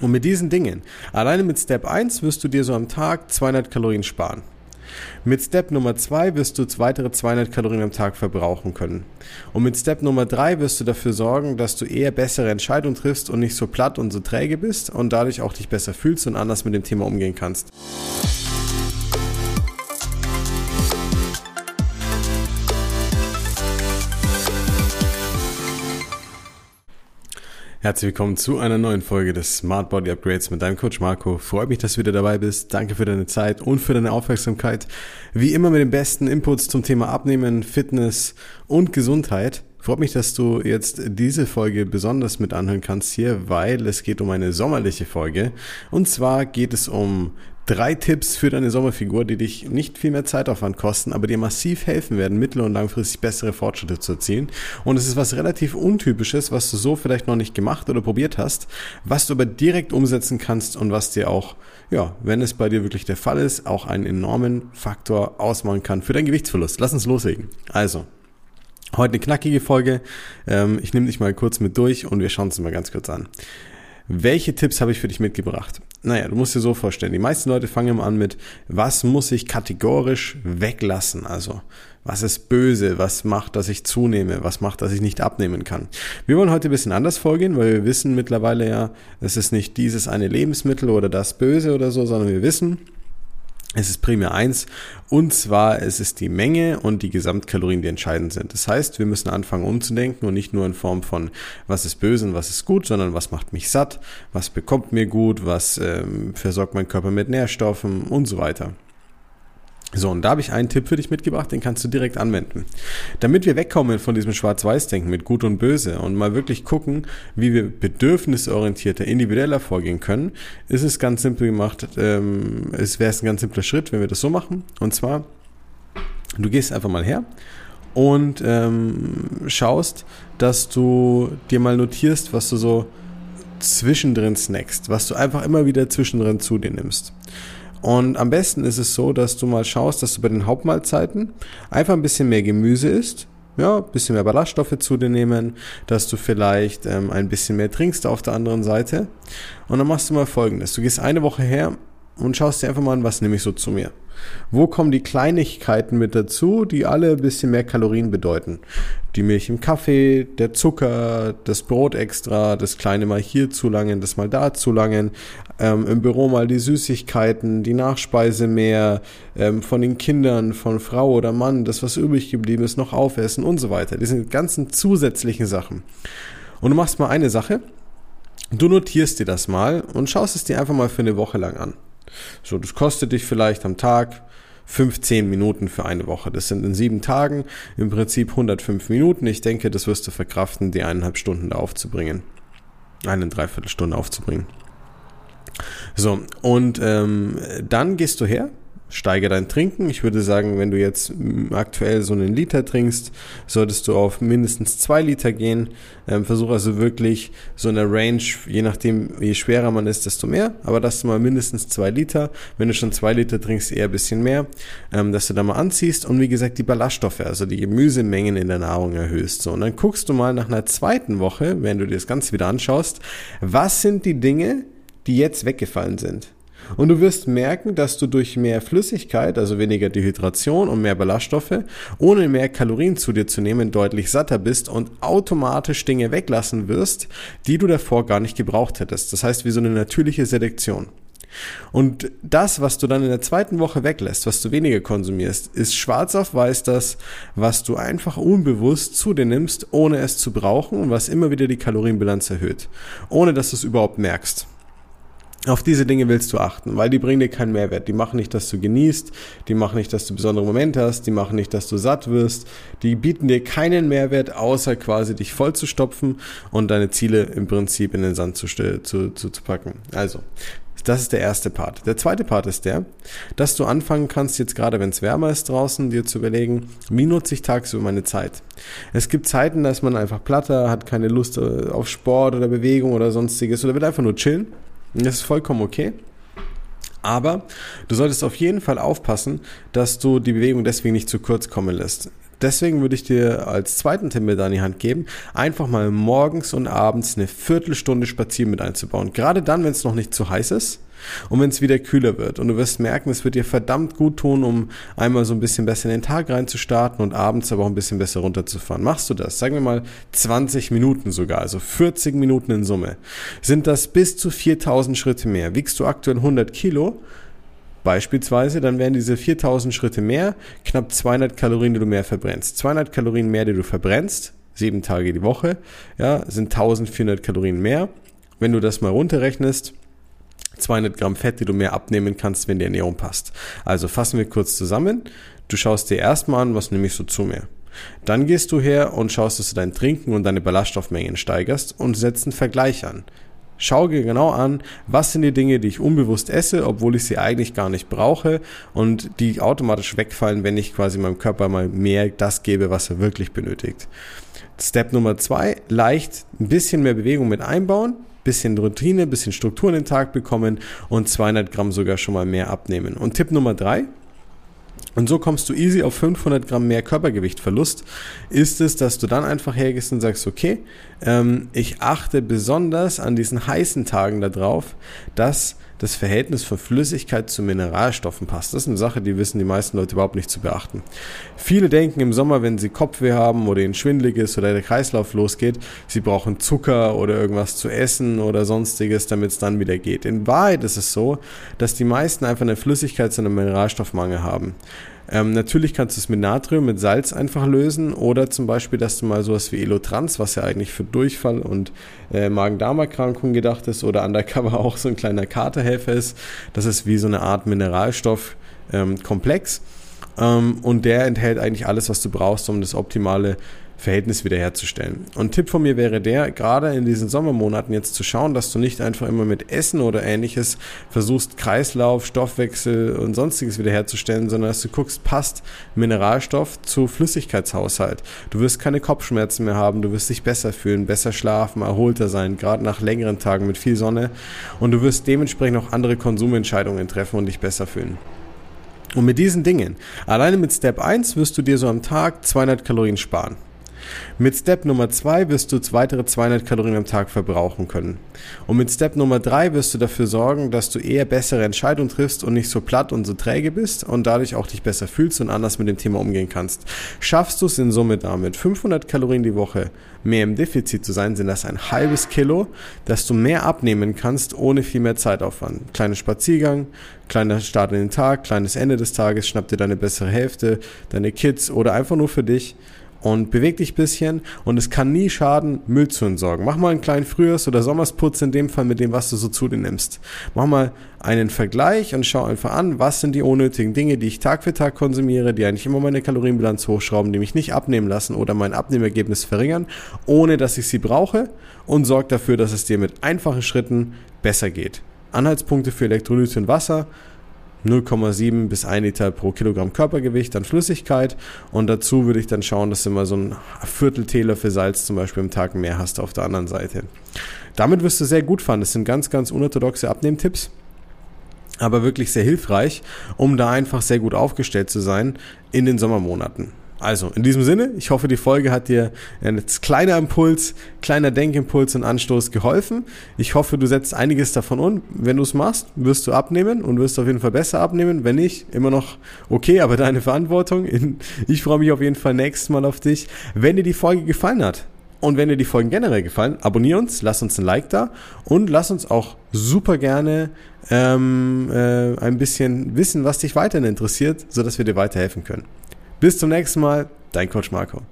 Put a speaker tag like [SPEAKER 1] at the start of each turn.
[SPEAKER 1] Und mit diesen Dingen, alleine mit Step 1 wirst du dir so am Tag 200 Kalorien sparen. Mit Step Nummer 2 wirst du weitere 200 Kalorien am Tag verbrauchen können. Und mit Step Nummer 3 wirst du dafür sorgen, dass du eher bessere Entscheidungen triffst und nicht so platt und so träge bist und dadurch auch dich besser fühlst und anders mit dem Thema umgehen kannst. Herzlich willkommen zu einer neuen Folge des Smart Body Upgrades mit deinem Coach Marco. Freut mich, dass du wieder dabei bist. Danke für deine Zeit und für deine Aufmerksamkeit. Wie immer mit den besten Inputs zum Thema Abnehmen, Fitness und Gesundheit. Freut mich, dass du jetzt diese Folge besonders mit anhören kannst hier, weil es geht um eine sommerliche Folge. Und zwar geht es um drei Tipps für deine Sommerfigur, die dich nicht viel mehr Zeitaufwand kosten, aber dir massiv helfen werden, mittel- und langfristig bessere Fortschritte zu erzielen. Und es ist was relativ Untypisches, was du so vielleicht noch nicht gemacht oder probiert hast, was du aber direkt umsetzen kannst und was dir auch, ja, wenn es bei dir wirklich der Fall ist, auch einen enormen Faktor ausmachen kann für deinen Gewichtsverlust. Lass uns loslegen. Also, Heute eine knackige Folge. Ähm, ich nehme dich mal kurz mit durch und wir schauen uns mal ganz kurz an. Welche Tipps habe ich für dich mitgebracht? Naja, du musst dir so vorstellen, die meisten Leute fangen immer an mit, was muss ich kategorisch weglassen? Also, was ist böse? Was macht, dass ich zunehme? Was macht, dass ich nicht abnehmen kann? Wir wollen heute ein bisschen anders vorgehen, weil wir wissen mittlerweile ja, es ist nicht dieses eine Lebensmittel oder das Böse oder so, sondern wir wissen, es ist primär eins, und zwar es ist die Menge und die Gesamtkalorien, die entscheidend sind. Das heißt, wir müssen anfangen umzudenken und nicht nur in Form von, was ist böse und was ist gut, sondern was macht mich satt, was bekommt mir gut, was ähm, versorgt mein Körper mit Nährstoffen und so weiter. So, und da habe ich einen Tipp für dich mitgebracht, den kannst du direkt anwenden. Damit wir wegkommen von diesem Schwarz-Weiß-Denken mit Gut und Böse und mal wirklich gucken, wie wir bedürfnisorientierter, individueller vorgehen können, ist es ganz simpel gemacht, ähm, es wäre ein ganz simpler Schritt, wenn wir das so machen. Und zwar, du gehst einfach mal her und ähm, schaust, dass du dir mal notierst, was du so zwischendrin snackst, was du einfach immer wieder zwischendrin zu dir nimmst. Und am besten ist es so, dass du mal schaust, dass du bei den Hauptmahlzeiten einfach ein bisschen mehr Gemüse isst, ja, ein bisschen mehr Ballaststoffe zu dir nehmen, dass du vielleicht ähm, ein bisschen mehr trinkst auf der anderen Seite. Und dann machst du mal folgendes. Du gehst eine Woche her und schaust dir einfach mal an, was nehme ich so zu mir. Wo kommen die Kleinigkeiten mit dazu, die alle ein bisschen mehr Kalorien bedeuten? Die Milch im Kaffee, der Zucker, das Brot extra, das kleine mal hier zu langen, das mal da zu langen, ähm, im Büro mal die Süßigkeiten, die Nachspeise mehr, ähm, von den Kindern, von Frau oder Mann, das was übrig geblieben ist, noch aufessen und so weiter. Diese ganzen zusätzlichen Sachen. Und du machst mal eine Sache, du notierst dir das mal und schaust es dir einfach mal für eine Woche lang an. So, das kostet dich vielleicht am Tag 15 Minuten für eine Woche. Das sind in sieben Tagen im Prinzip 105 Minuten. Ich denke, das wirst du verkraften, die eineinhalb Stunden da aufzubringen. Eine Dreiviertelstunde aufzubringen. So, und ähm, dann gehst du her, steige dein Trinken. Ich würde sagen, wenn du jetzt aktuell so einen Liter trinkst, solltest du auf mindestens zwei Liter gehen. Ähm, versuch also wirklich so eine Range, je nachdem, je schwerer man ist, desto mehr. Aber das mal mindestens zwei Liter. Wenn du schon zwei Liter trinkst, eher ein bisschen mehr, ähm, dass du da mal anziehst. Und wie gesagt, die Ballaststoffe, also die Gemüsemengen in der Nahrung erhöhst. So, und dann guckst du mal nach einer zweiten Woche, wenn du dir das Ganze wieder anschaust, was sind die Dinge, die jetzt weggefallen sind. Und du wirst merken, dass du durch mehr Flüssigkeit, also weniger Dehydration und mehr Ballaststoffe, ohne mehr Kalorien zu dir zu nehmen, deutlich satter bist und automatisch Dinge weglassen wirst, die du davor gar nicht gebraucht hättest. Das heißt, wie so eine natürliche Selektion. Und das, was du dann in der zweiten Woche weglässt, was du weniger konsumierst, ist schwarz auf weiß das, was du einfach unbewusst zu dir nimmst, ohne es zu brauchen und was immer wieder die Kalorienbilanz erhöht, ohne dass du es überhaupt merkst. Auf diese Dinge willst du achten, weil die bringen dir keinen Mehrwert. Die machen nicht, dass du genießt, die machen nicht, dass du besondere Momente hast, die machen nicht, dass du satt wirst, die bieten dir keinen Mehrwert, außer quasi dich voll zu stopfen und deine Ziele im Prinzip in den Sand zu, zu, zu, zu packen. Also, das ist der erste Part. Der zweite Part ist der, dass du anfangen kannst, jetzt gerade wenn es wärmer ist draußen, dir zu überlegen, wie nutze ich tagsüber meine Zeit. Es gibt Zeiten, da ist man einfach platter, hat keine Lust äh, auf Sport oder Bewegung oder sonstiges oder will einfach nur chillen das ist vollkommen okay. Aber du solltest auf jeden Fall aufpassen, dass du die Bewegung deswegen nicht zu kurz kommen lässt. Deswegen würde ich dir als zweiten Tipp mit an die Hand geben, einfach mal morgens und abends eine Viertelstunde spazieren mit einzubauen. Gerade dann, wenn es noch nicht zu heiß ist und wenn es wieder kühler wird. Und du wirst merken, es wird dir verdammt gut tun, um einmal so ein bisschen besser in den Tag reinzustarten und abends aber auch ein bisschen besser runterzufahren. Machst du das? Sagen wir mal 20 Minuten sogar, also 40 Minuten in Summe. Sind das bis zu 4000 Schritte mehr? Wiegst du aktuell 100 Kilo? Beispielsweise, dann wären diese 4000 Schritte mehr, knapp 200 Kalorien, die du mehr verbrennst. 200 Kalorien mehr, die du verbrennst, sieben Tage die Woche, ja, sind 1400 Kalorien mehr. Wenn du das mal runterrechnest, 200 Gramm Fett, die du mehr abnehmen kannst, wenn die Ernährung passt. Also fassen wir kurz zusammen. Du schaust dir erstmal an, was nehme ich so zu mir. Dann gehst du her und schaust, dass du dein Trinken und deine Ballaststoffmengen steigerst und setzt einen Vergleich an. Schau dir genau an, was sind die Dinge, die ich unbewusst esse, obwohl ich sie eigentlich gar nicht brauche und die automatisch wegfallen, wenn ich quasi meinem Körper mal mehr das gebe, was er wirklich benötigt. Step Nummer zwei, leicht ein bisschen mehr Bewegung mit einbauen, bisschen Routine, bisschen Struktur in den Tag bekommen und 200 Gramm sogar schon mal mehr abnehmen. Und Tipp Nummer drei, und so kommst du easy auf 500 Gramm mehr Körpergewichtverlust. Ist es, dass du dann einfach hergehst und sagst, okay, ähm, ich achte besonders an diesen heißen Tagen darauf, dass das Verhältnis von Flüssigkeit zu Mineralstoffen passt. Das ist eine Sache, die wissen die meisten Leute überhaupt nicht zu beachten. Viele denken im Sommer, wenn sie Kopfweh haben oder ihnen schwindelig ist oder der Kreislauf losgeht, sie brauchen Zucker oder irgendwas zu essen oder sonstiges, damit es dann wieder geht. In Wahrheit ist es so, dass die meisten einfach eine Flüssigkeits- und einen Mineralstoffmangel haben. Ähm, natürlich kannst du es mit Natrium, mit Salz einfach lösen oder zum Beispiel, dass du mal sowas wie Elotrans, was ja eigentlich für Durchfall und äh, Magen-Darm-Erkrankungen gedacht ist oder undercover auch so ein kleiner Katerhelfer ist. Das ist wie so eine Art Mineralstoffkomplex. Ähm, ähm, und der enthält eigentlich alles, was du brauchst, um das optimale Verhältnis wiederherzustellen. Und Tipp von mir wäre der, gerade in diesen Sommermonaten jetzt zu schauen, dass du nicht einfach immer mit Essen oder ähnliches versuchst, Kreislauf, Stoffwechsel und sonstiges wiederherzustellen, sondern dass du guckst, passt Mineralstoff zu Flüssigkeitshaushalt. Du wirst keine Kopfschmerzen mehr haben, du wirst dich besser fühlen, besser schlafen, erholter sein, gerade nach längeren Tagen mit viel Sonne und du wirst dementsprechend auch andere Konsumentscheidungen treffen und dich besser fühlen. Und mit diesen Dingen, alleine mit Step 1 wirst du dir so am Tag 200 Kalorien sparen. Mit Step Nummer 2 wirst du weitere 200 Kalorien am Tag verbrauchen können. Und mit Step Nummer 3 wirst du dafür sorgen, dass du eher bessere Entscheidungen triffst und nicht so platt und so träge bist und dadurch auch dich besser fühlst und anders mit dem Thema umgehen kannst. Schaffst du es in Summe damit, 500 Kalorien die Woche mehr im Defizit zu sein, sind das ein halbes Kilo, dass du mehr abnehmen kannst, ohne viel mehr Zeitaufwand. Kleiner Spaziergang, kleiner Start in den Tag, kleines Ende des Tages, schnapp dir deine bessere Hälfte, deine Kids oder einfach nur für dich und beweg dich bisschen und es kann nie schaden, Müll zu entsorgen. Mach mal einen kleinen Frühjahrs- oder Sommersputz in dem Fall mit dem, was du so zu dir nimmst. Mach mal einen Vergleich und schau einfach an, was sind die unnötigen Dinge, die ich Tag für Tag konsumiere, die eigentlich immer meine Kalorienbilanz hochschrauben, die mich nicht abnehmen lassen oder mein Abnehmergebnis verringern, ohne dass ich sie brauche und sorg dafür, dass es dir mit einfachen Schritten besser geht. Anhaltspunkte für Elektrolyte und Wasser, 0,7 bis 1 Liter pro Kilogramm Körpergewicht an Flüssigkeit und dazu würde ich dann schauen, dass du immer so ein Viertel Teelöffel Salz zum Beispiel im Tag mehr hast auf der anderen Seite. Damit wirst du sehr gut fahren. Das sind ganz, ganz unorthodoxe Abnehmtipps aber wirklich sehr hilfreich, um da einfach sehr gut aufgestellt zu sein in den Sommermonaten. Also, in diesem Sinne, ich hoffe, die Folge hat dir ein kleiner Impuls, kleiner Denkimpuls und Anstoß geholfen. Ich hoffe, du setzt einiges davon um. Wenn du es machst, wirst du abnehmen und wirst auf jeden Fall besser abnehmen. Wenn nicht, immer noch okay, aber deine Verantwortung. Ich freue mich auf jeden Fall nächstes Mal auf dich. Wenn dir die Folge gefallen hat, und wenn dir die Folgen generell gefallen, abonnier uns, lass uns ein Like da und lass uns auch super gerne ähm, äh, ein bisschen wissen, was dich weiterhin interessiert, sodass wir dir weiterhelfen können. Bis zum nächsten Mal, dein Coach Marco.